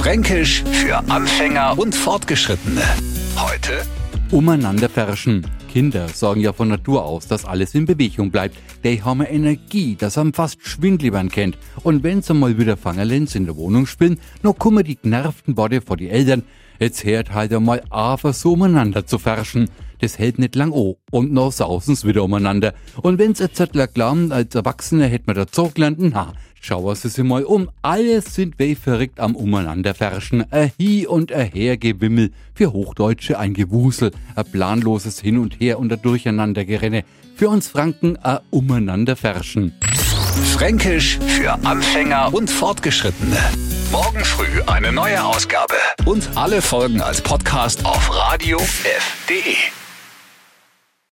Fränkisch für Anfänger und Fortgeschrittene. Heute Umeinanderferschen. Kinder sorgen ja von Natur aus, dass alles in Bewegung bleibt. Die haben Energie, das am fast Schwindlibern kennt. Und wenn sie mal wieder Fangerlens in der Wohnung spielen, noch kommen die genervten Worte vor die Eltern. Jetzt hört halt einmal aber so umeinander zu ferschen. Das hält nicht lang an. Und noch sausen's wieder umeinander. Und wenn's jetzt Zettler glauben, als Erwachsene hätt man dazu gelernt, na, Schauen Sie sich mal um, alles sind weh verrückt am Umeinanderferschen. Ein Hi und ein Hergewimmel, für Hochdeutsche ein Gewusel, ein planloses Hin und Her und ein Durcheinandergerenne. Für uns Franken ein Umeinanderferschen. Fränkisch für Anfänger und Fortgeschrittene. Morgen früh eine neue Ausgabe. Und alle Folgen als Podcast auf radiof.de.